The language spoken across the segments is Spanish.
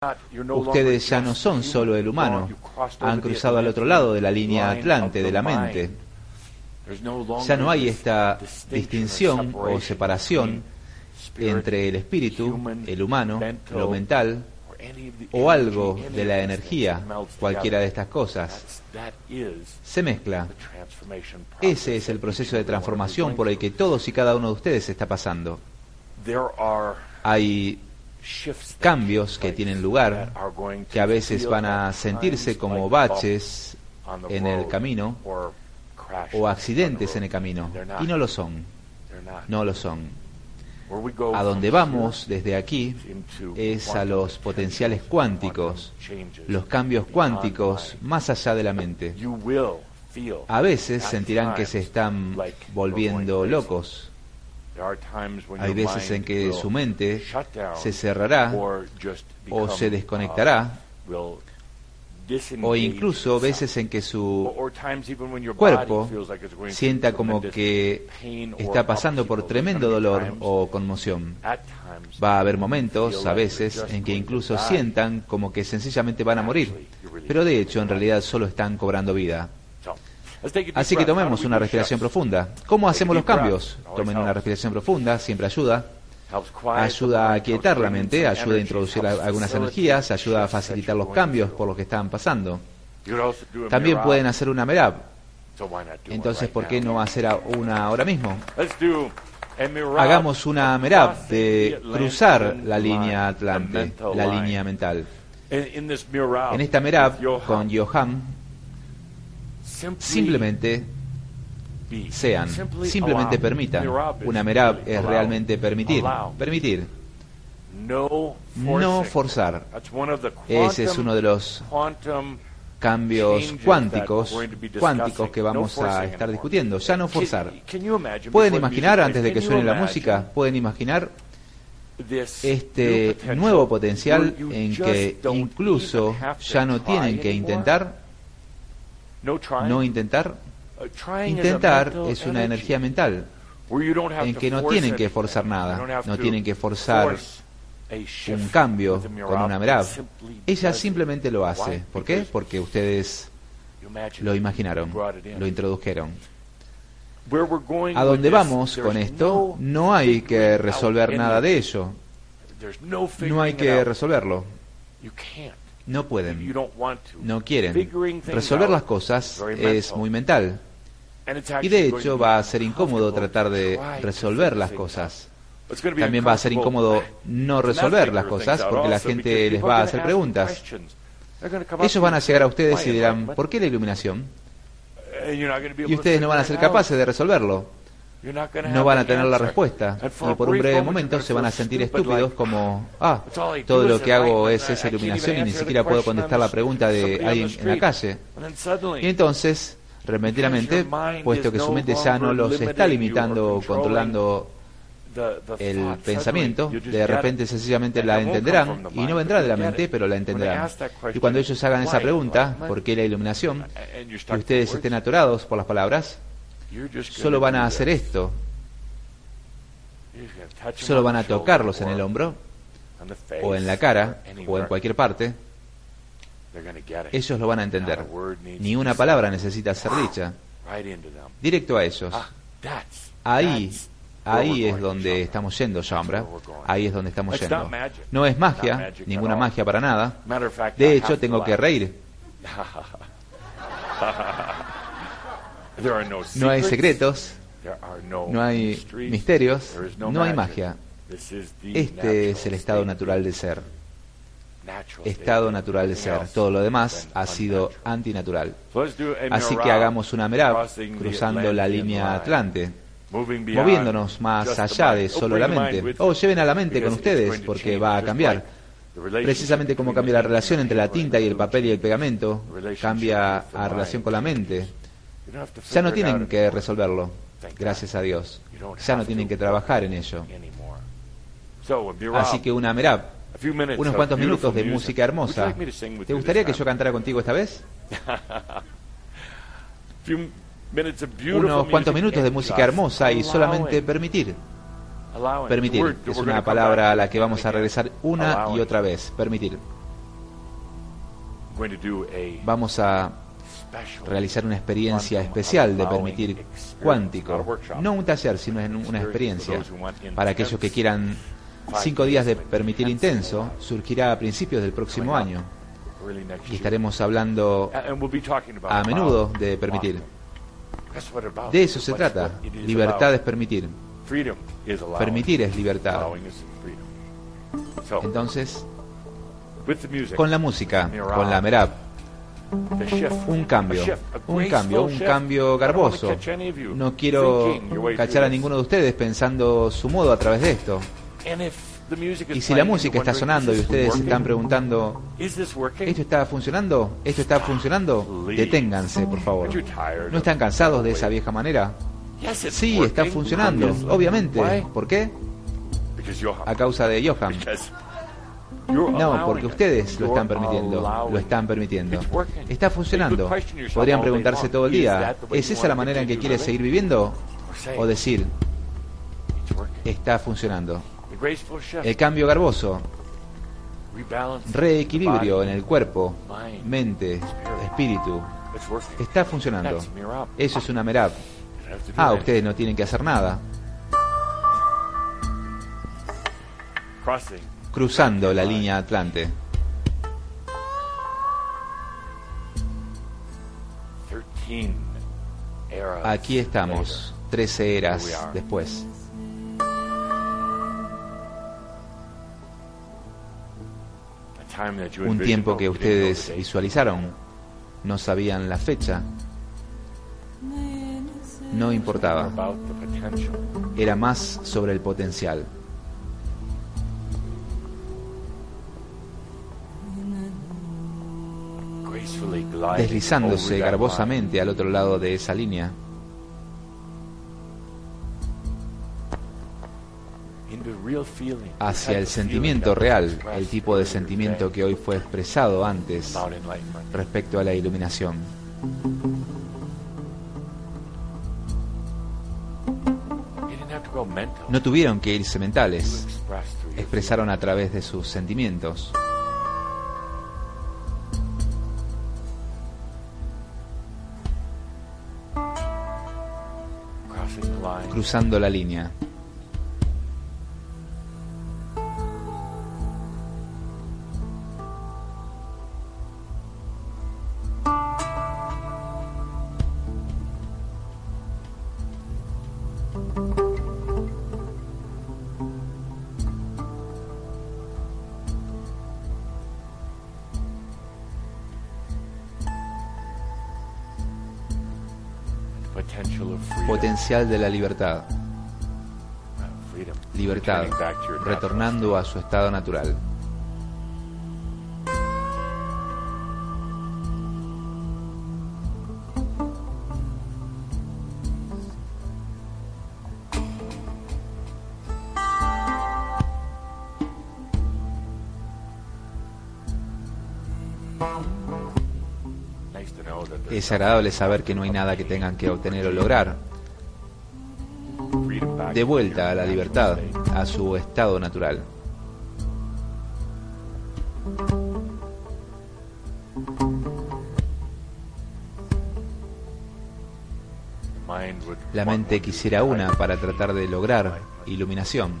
Ustedes ya no son solo el humano, han cruzado al otro lado de la línea atlante de la mente. Ya no hay esta distinción o separación entre el espíritu, el humano, lo mental o algo de la energía, cualquiera de estas cosas. Se mezcla. Ese es el proceso de transformación por el que todos y cada uno de ustedes está pasando. Hay cambios que tienen lugar, que a veces van a sentirse como baches en el camino o accidentes en el camino, y no lo son, no lo son. A donde vamos desde aquí es a los potenciales cuánticos, los cambios cuánticos más allá de la mente. A veces sentirán que se están volviendo locos, hay veces en que su mente se cerrará o se desconectará o incluso veces en que su cuerpo sienta como que está pasando por tremendo dolor o conmoción. Va a haber momentos, a veces, en que incluso sientan como que sencillamente van a morir, pero de hecho en realidad solo están cobrando vida. Así que tomemos una respiración profunda. ¿Cómo hacemos los cambios? Tomen una respiración profunda, siempre ayuda. Ayuda a quietar la mente, ayuda a introducir algunas energías, ayuda a facilitar los cambios por los que están pasando. También pueden hacer una merab. Entonces, ¿por qué no hacer una ahora mismo? Hagamos una merab de cruzar la línea atlante, la línea mental. En esta merab, con Johan, simplemente sean, simplemente permitan. Una merab es realmente permitir, permitir, no forzar. Ese es uno de los cambios cuánticos, cuánticos que vamos a estar discutiendo. Ya no forzar. ¿Pueden imaginar, antes de que suene la música, pueden imaginar este nuevo potencial en que incluso ya no tienen que intentar no intentar. Intentar es una energía mental en que no tienen que forzar nada, no tienen que forzar un cambio con una merab. Ella simplemente lo hace. ¿Por qué? Porque ustedes lo imaginaron, lo introdujeron. A donde vamos con esto, no hay que resolver nada de ello. No hay que resolverlo. No pueden, no quieren. Resolver las cosas es muy mental. Y de hecho va a ser incómodo tratar de resolver las cosas. También va a ser incómodo no resolver las cosas porque la gente les va a hacer preguntas. Ellos van a llegar a ustedes y dirán, ¿por qué la iluminación? Y ustedes no van a ser capaces de resolverlo no van a tener la respuesta. Y por un breve momento se van a sentir estúpidos como, ah, todo lo que hago es esa iluminación y ni siquiera puedo contestar la pregunta de alguien en la calle. Y entonces, repentinamente, puesto que su mente ya no los está limitando o controlando el pensamiento, de repente sencillamente la entenderán y no vendrá de la mente, pero la entenderán. Y cuando ellos hagan esa pregunta, ¿por qué la iluminación? Y ustedes estén atorados por las palabras, solo van a hacer esto. Solo van a tocarlos en el hombro o en la cara o en cualquier parte. Ellos lo van a entender. Ni una palabra necesita ser dicha. Directo a ellos. Ahí, ahí es donde estamos yendo, Shambra. Ahí es donde estamos yendo. No es magia, ninguna magia para nada. De hecho, tengo que reír. No hay secretos, no hay misterios, no hay magia. Este es el estado natural de ser. Estado natural de ser. Todo lo demás ha sido antinatural. Así que hagamos una merab cruzando la línea Atlante, moviéndonos más allá de solo la mente. O lleven a la mente con ustedes porque va a cambiar. Precisamente como cambia la relación entre la tinta y el papel y el pegamento, cambia a relación con la mente. Ya no tienen que resolverlo, gracias a Dios. Ya no tienen que trabajar en ello. Así que una merab, unos cuantos minutos de música hermosa. ¿Te gustaría que yo cantara contigo esta vez? Unos cuantos minutos de música hermosa y solamente permitir. Permitir es una palabra a la que vamos a regresar una y otra vez. Permitir. vamos a realizar una experiencia especial de permitir cuántico. No un taller, sino una experiencia. Para aquellos que quieran cinco días de permitir intenso, surgirá a principios del próximo año. Y estaremos hablando a menudo de permitir. De eso se trata. Libertad es permitir. Permitir es libertad. Entonces, con la música, con la merab, un cambio, un cambio, un cambio garboso. No quiero cachar a ninguno de ustedes pensando su modo a través de esto. Y si la música está sonando y ustedes se están preguntando, ¿esto está funcionando? ¿Esto está funcionando? Deténganse, por favor. ¿No están cansados de esa vieja manera? Sí, está funcionando, obviamente. ¿Por qué? A causa de Johan. No, porque ustedes lo están permitiendo. Lo están permitiendo. Está funcionando. Podrían preguntarse todo el día, ¿es esa la manera en que quiere seguir viviendo? O decir, está funcionando. El cambio garboso, reequilibrio en el cuerpo, mente, espíritu, está funcionando. Eso es una merab. Ah, ustedes no tienen que hacer nada. Cruzando la línea Atlante. Aquí estamos, 13 eras después. un tiempo que ustedes visualizaron, no sabían la fecha, no importaba, era más sobre el potencial. Deslizándose garbosamente al otro lado de esa línea, hacia el sentimiento real, el tipo de sentimiento que hoy fue expresado antes respecto a la iluminación. No tuvieron que irse mentales, expresaron a través de sus sentimientos. Cruzando la línea. Potencial de la libertad. Libertad, retornando a su estado natural. Es agradable saber que no hay nada que tengan que obtener o lograr. De vuelta a la libertad, a su estado natural. La mente quisiera una para tratar de lograr iluminación.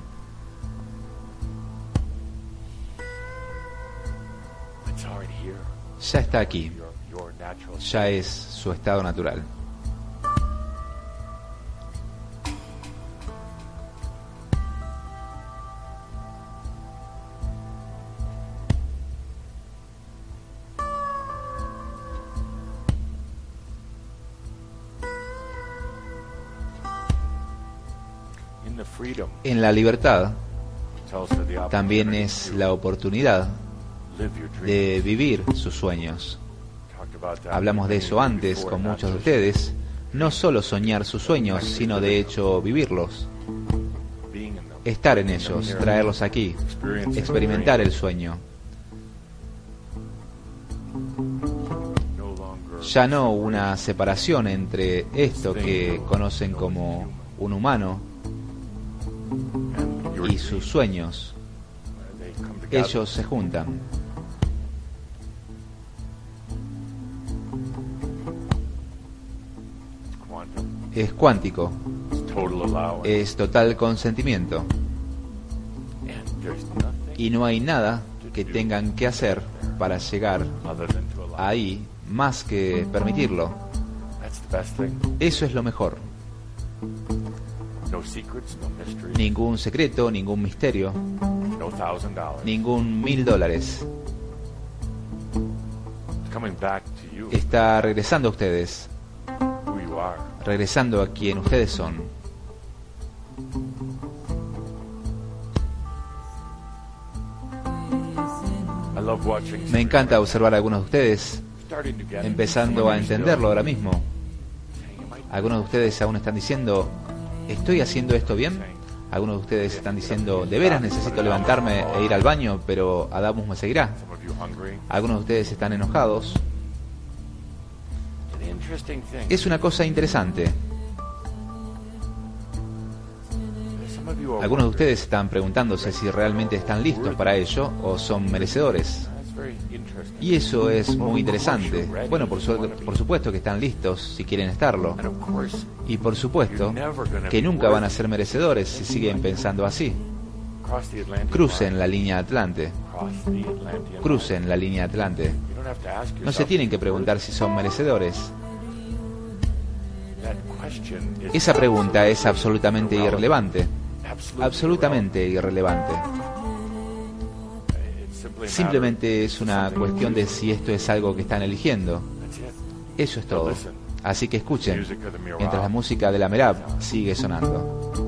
Ya está aquí ya es su estado natural. En la libertad también es la oportunidad de vivir sus sueños. Hablamos de eso antes con muchos de ustedes. No solo soñar sus sueños, sino de hecho vivirlos. Estar en ellos, traerlos aquí, experimentar el sueño. Ya no una separación entre esto que conocen como un humano y sus sueños. Ellos se juntan. Es cuántico. Es total consentimiento. Y no hay nada que tengan que hacer para llegar ahí más que permitirlo. Eso es lo mejor. Ningún secreto, ningún misterio, ningún mil dólares. Está regresando a ustedes, regresando a quien ustedes son. Me encanta observar a algunos de ustedes. Empezando a entenderlo ahora mismo. Algunos de ustedes aún están diciendo, ¿estoy haciendo esto bien? Algunos de ustedes están diciendo, de veras necesito levantarme e ir al baño, pero Adamus me seguirá. Algunos de ustedes están enojados. Es una cosa interesante. Algunos de ustedes están preguntándose si realmente están listos para ello o son merecedores. Y eso es muy interesante. Bueno, por, supuesto que están listos si quieren estarlo. Y por supuesto que nunca van a ser merecedores si siguen pensando así. Crucen la línea Atlante. Crucen la línea Atlante. No se tienen que preguntar si son merecedores. Esa pregunta es absolutamente irrelevante. Absolutamente irrelevante. Simplemente es una cuestión de si esto es algo que están eligiendo. Eso es todo. Así que escuchen, mientras la música de la Merab sigue sonando.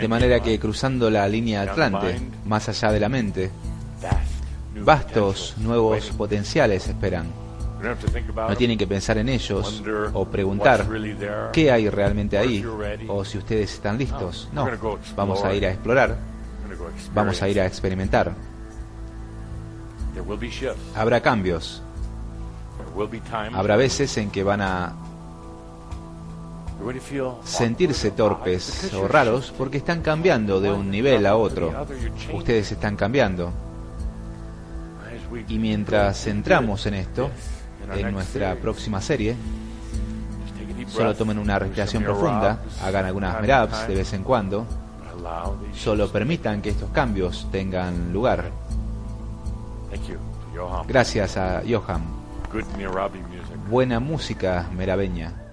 De manera que cruzando la línea Atlante, más allá de la mente, vastos nuevos potenciales esperan. No tienen que pensar en ellos o preguntar qué hay realmente ahí o si ustedes están listos. No, vamos a ir a explorar, vamos a ir a experimentar. Habrá cambios. Habrá veces en que van a sentirse torpes o raros porque están cambiando de un nivel a otro. Ustedes están cambiando. Y mientras entramos en esto, en nuestra próxima serie, solo tomen una respiración profunda, hagan algunas merabs de vez en cuando, solo permitan que estos cambios tengan lugar. Gracias a Johan. Buena música merabeña.